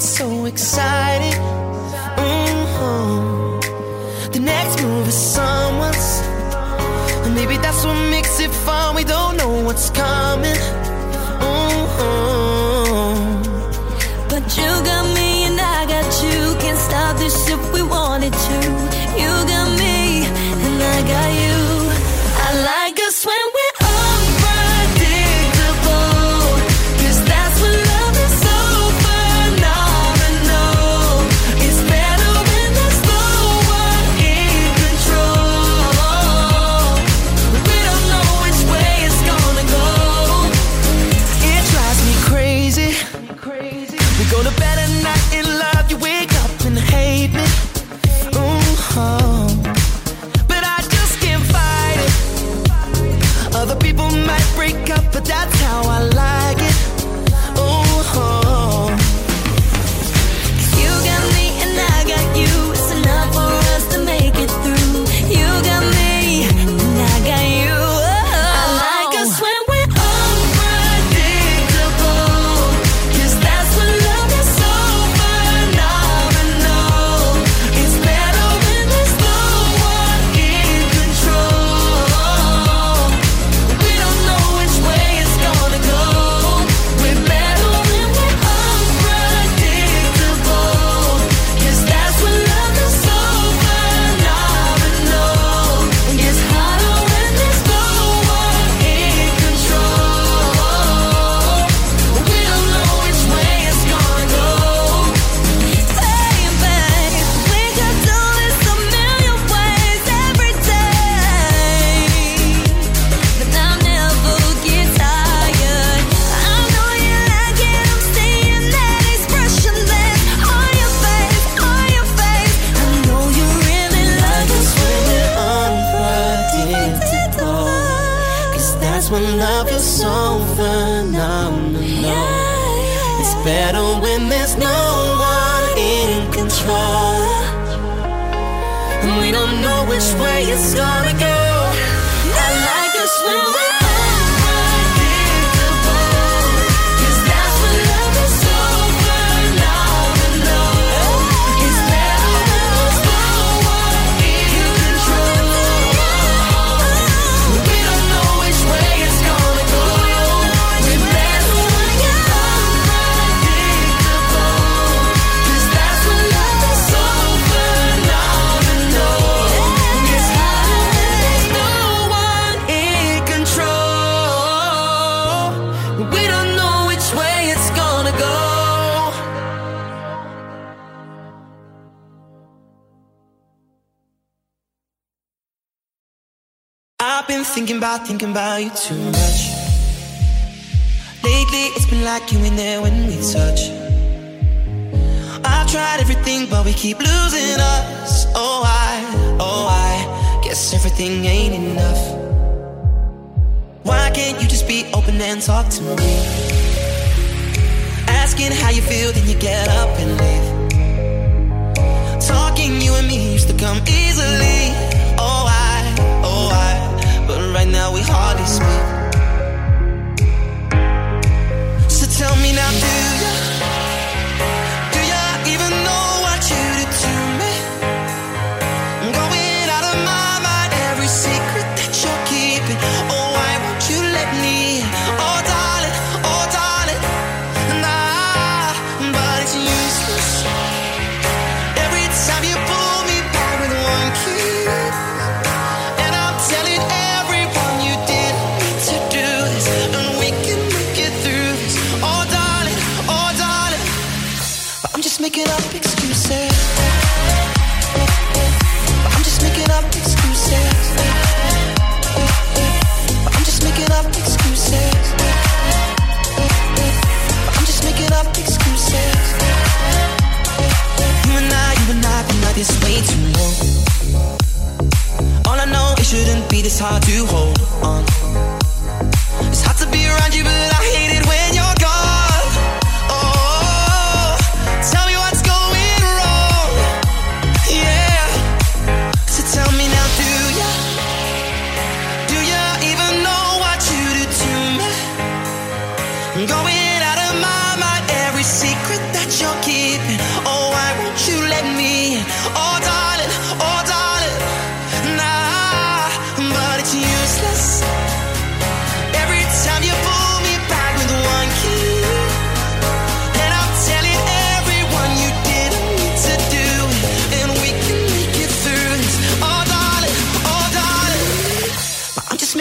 so excited. We don't know which way it's gonna go. I've been thinking about, thinking about you too much. Lately, it's been like you in there when we touch. I've tried everything, but we keep losing us. Oh, I, oh, I guess everything ain't enough. Why can't you just be open and talk to me? Asking how you feel, then you get up and leave. Talking you and me used to come easily. Oh, I, oh, I. But right now we hardly speak. So tell me now, do hard to hold on.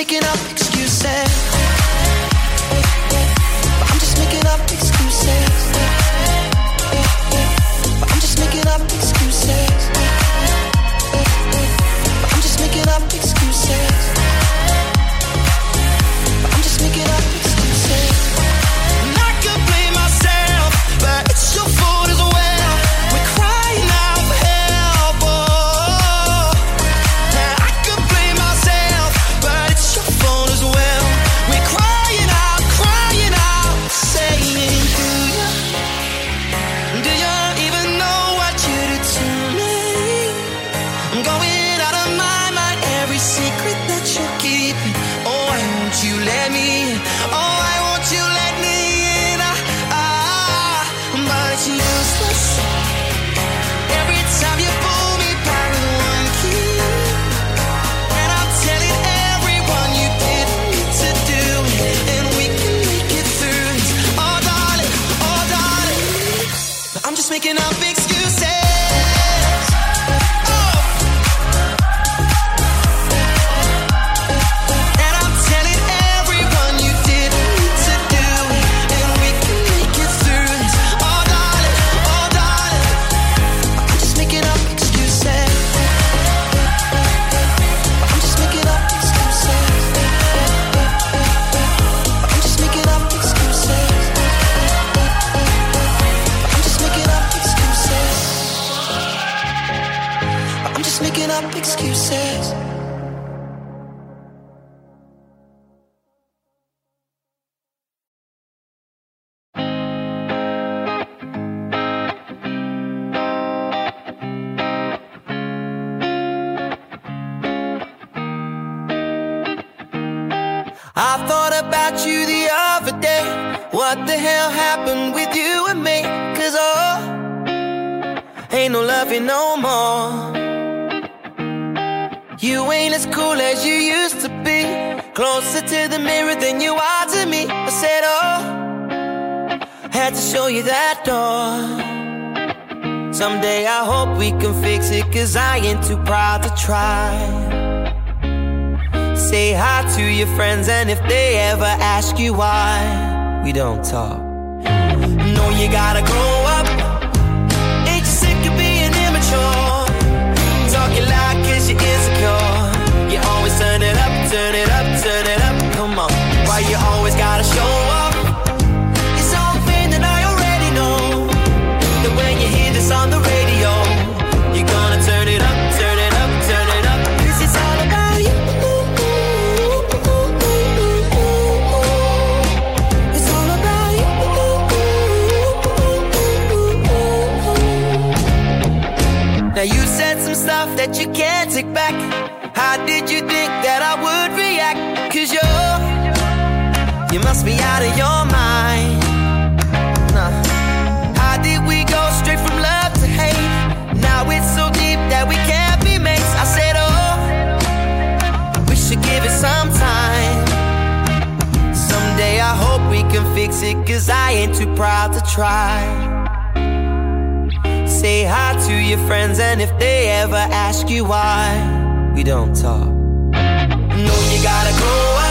picking up. secret that you're keeping. Oh, why won't you let me? Oh. I I thought about you the other day. What the hell happened with you and me? Cause oh, ain't no loving no more. You ain't as cool as you used to be. Closer to the mirror than you are to me. I said, oh, had to show you that door. Someday I hope we can fix it, cause I ain't too proud to try. Say hi to your friends, and if they ever ask you why, we don't talk. No, you gotta grow up. Ain't you sick of being immature? Talking loud cause you're insecure. You always turn it up, turn it up, turn it up. Come on, why you always gotta show try. Say hi to your friends, and if they ever ask you why, we don't talk. No, you gotta go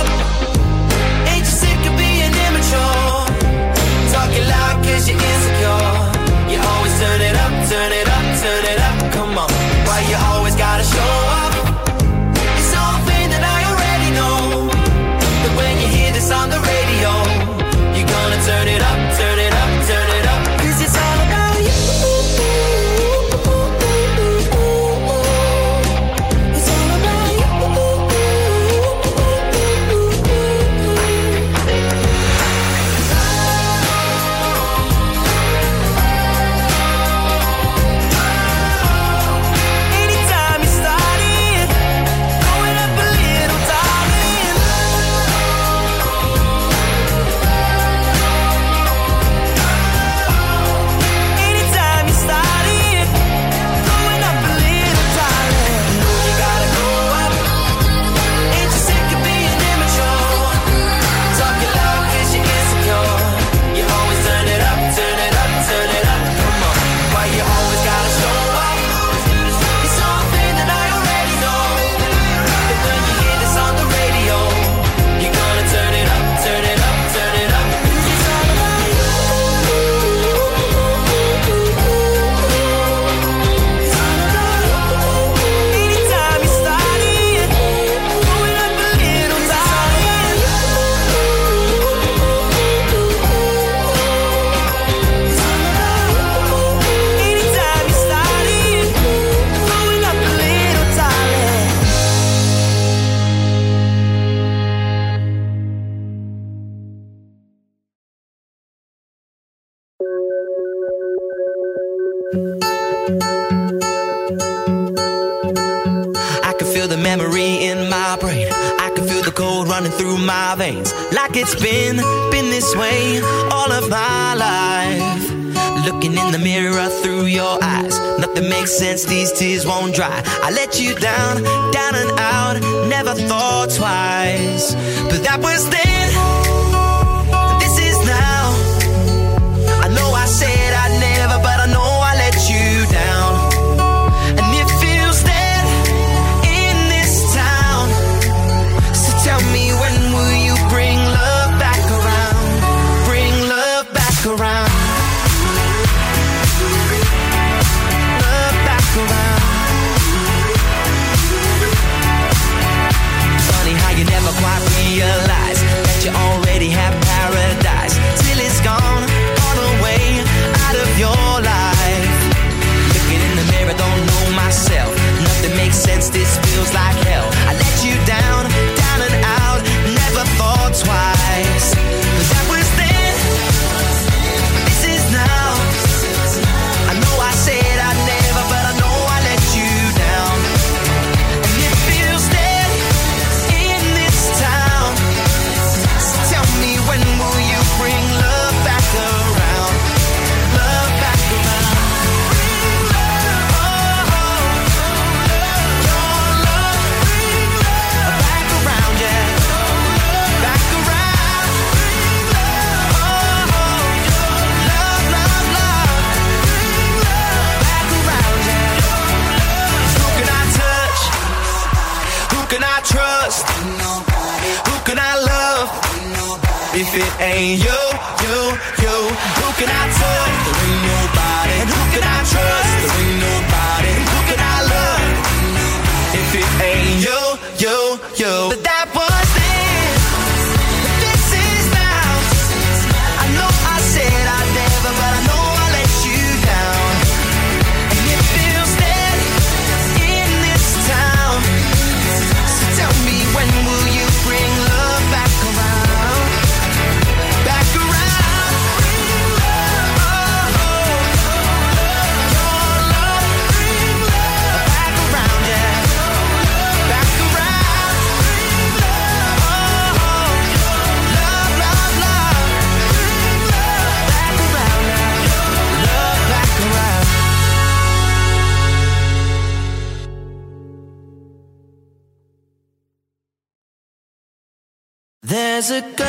let you down, down and out. Never thought twice, but that was then. a girl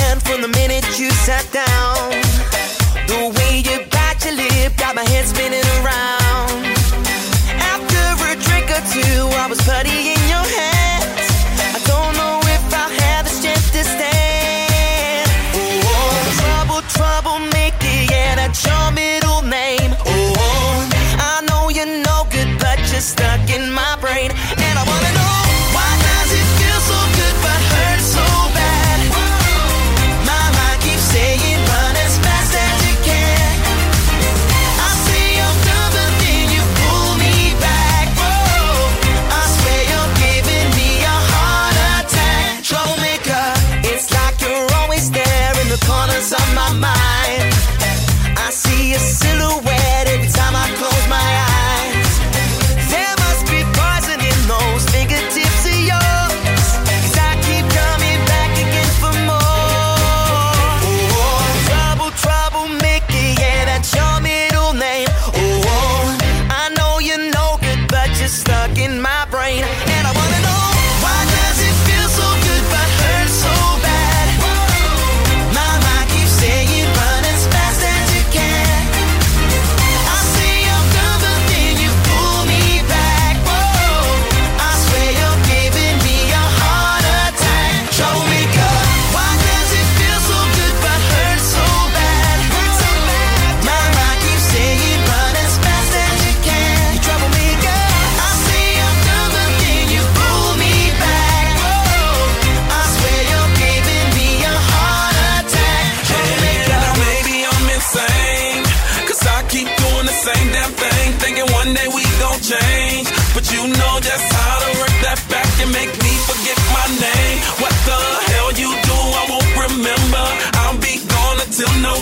hand from the minute you sat down. The way you bite your lip got my head spinning around. After a drink or two, I was putty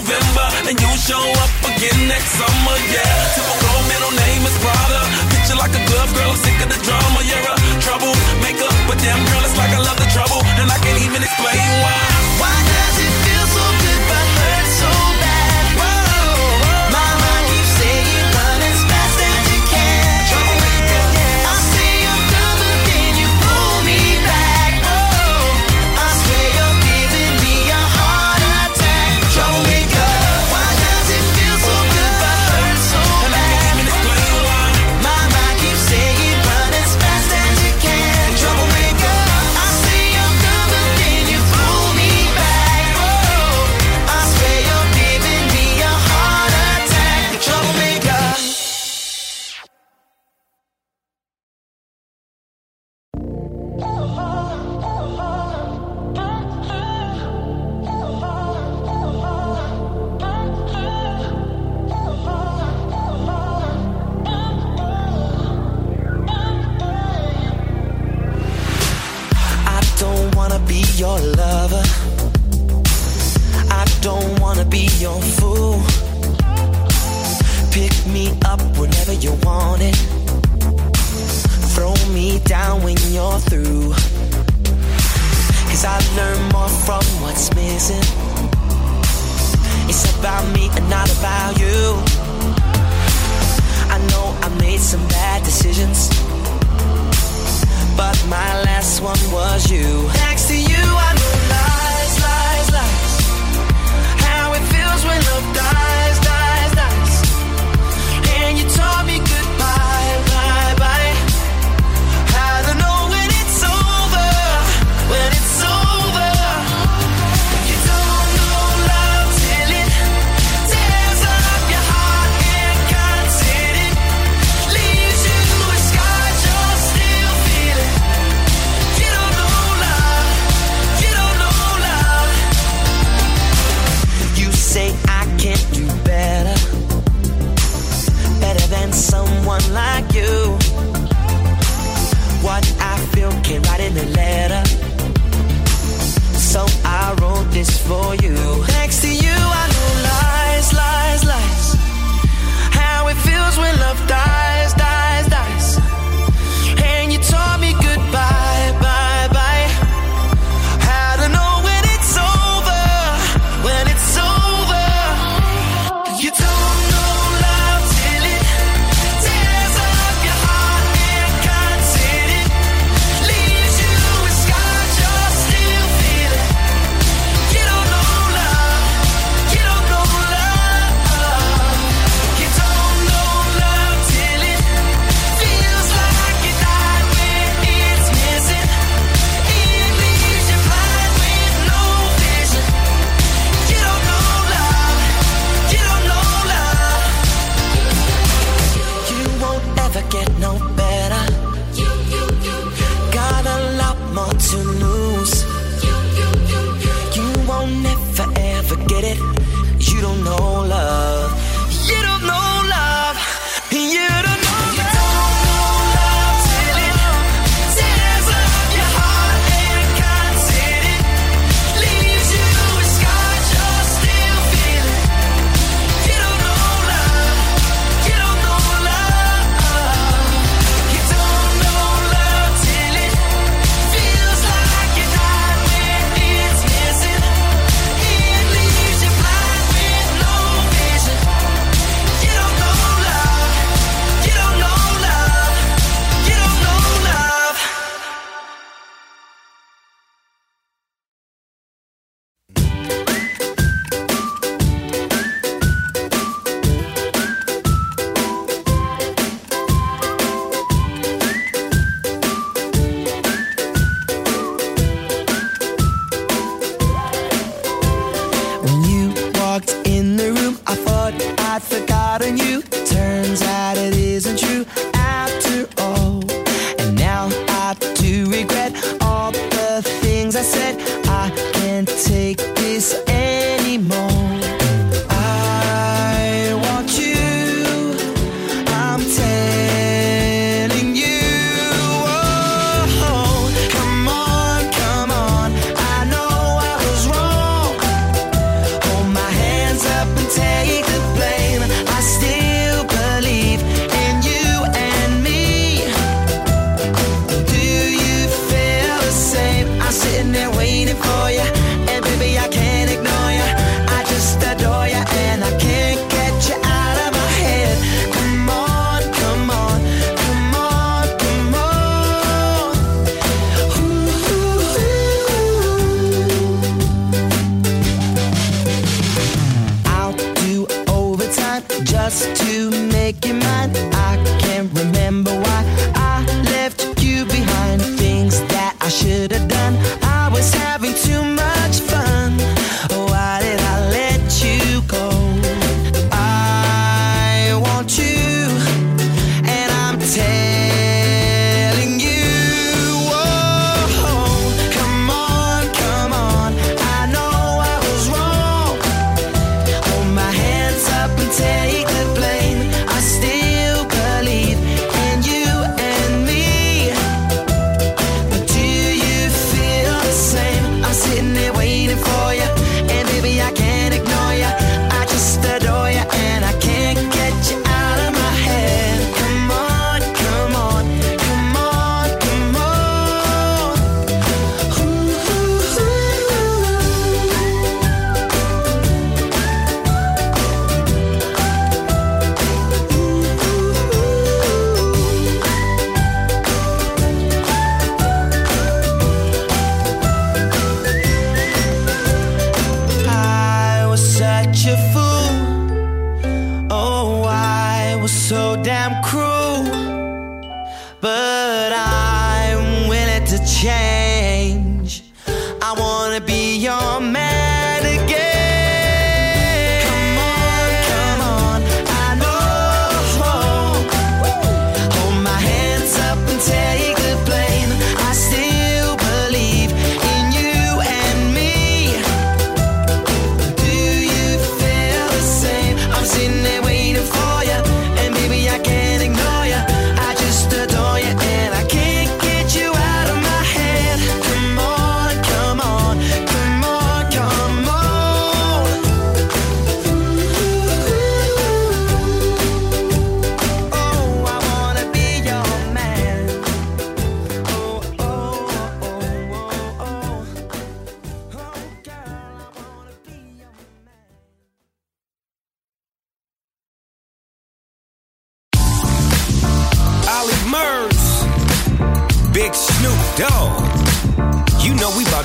November, and you show up again next summer, yeah. Typical your lover. I don't wanna be your fool. Pick me up whenever you want it. Throw me down when you're through. Cause I learn more from what's missing. It's about me and not about you. I know I made some bad decisions but my last one was you. Next to you, I know lies, lies, lies. How it feels when love dies.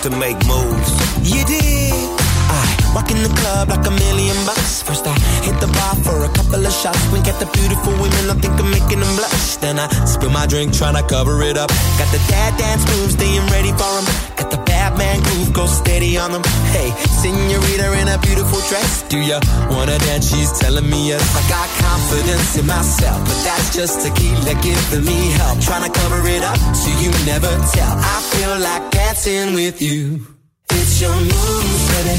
To make moves. You did. I walk in the club like a million bucks. First I hit the bar for a couple of shots. Wink at the beautiful women, I think I'm making them blush. Then I spill my drink, tryna cover it up. Got the dad dance moves, go steady on them. Hey, senorita in a beautiful dress. Do ya wanna dance? She's telling me yes. I got confidence in myself, but that's just tequila giving me help. Tryna cover it up so you never tell. I feel like dancing with you. It's your moves, baby.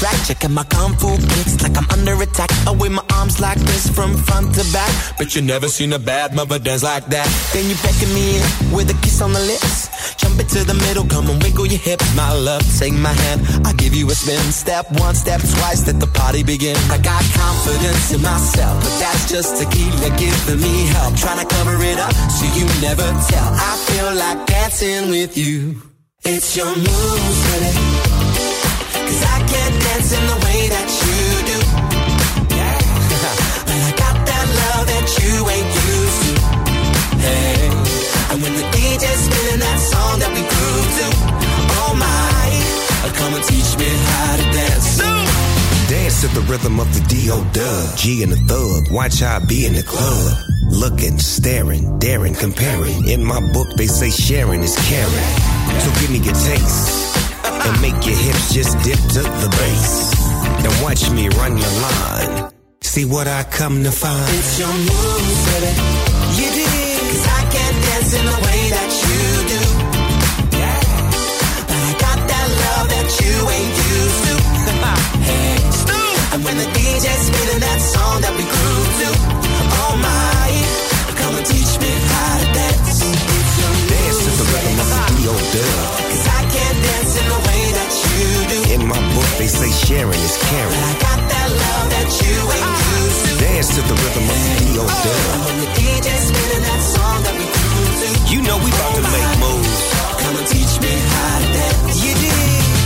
Track, checking my kung fu kicks like I'm under attack. I wave my arms like this from front to back. But you never seen a bad mother dance like that. Then you beckon me in with a kiss on the lips. Jump into the middle, come and wiggle your hips, my love. Take my hand, I'll give you a spin. Step one, step twice, let the party begin. I got confidence in myself, but that's just tequila giving me help. Trying to cover it up so you never tell. I feel like dancing with you. It's your moves, baby. Cause I can't dance in the way that you do. but I got that love that you ain't used to. Hey, and when the DJ's spinning that song that we grew to, oh my, uh, come and teach me how to dance. Dance to the rhythm of the D.O. Dub. G and the thug. Watch how I be in the club. Looking, staring, daring, comparing. In my book, they say sharing is caring. So give me your taste. And make your hips just dip to the bass. And watch me run your line. See what I come to find. It's your moves, baby. You did. Cause I can't dance in the way that you do. Yeah. But I got that love that you ain't used to. hey, and when the DJ's spinning that song that we They say sharing is caring. I got that love that you ain't used to. Dance to the rhythm of the D.O. Oh, the spinning that song that we cruising. You know we about to make moves. Come and teach me how to dance. You did.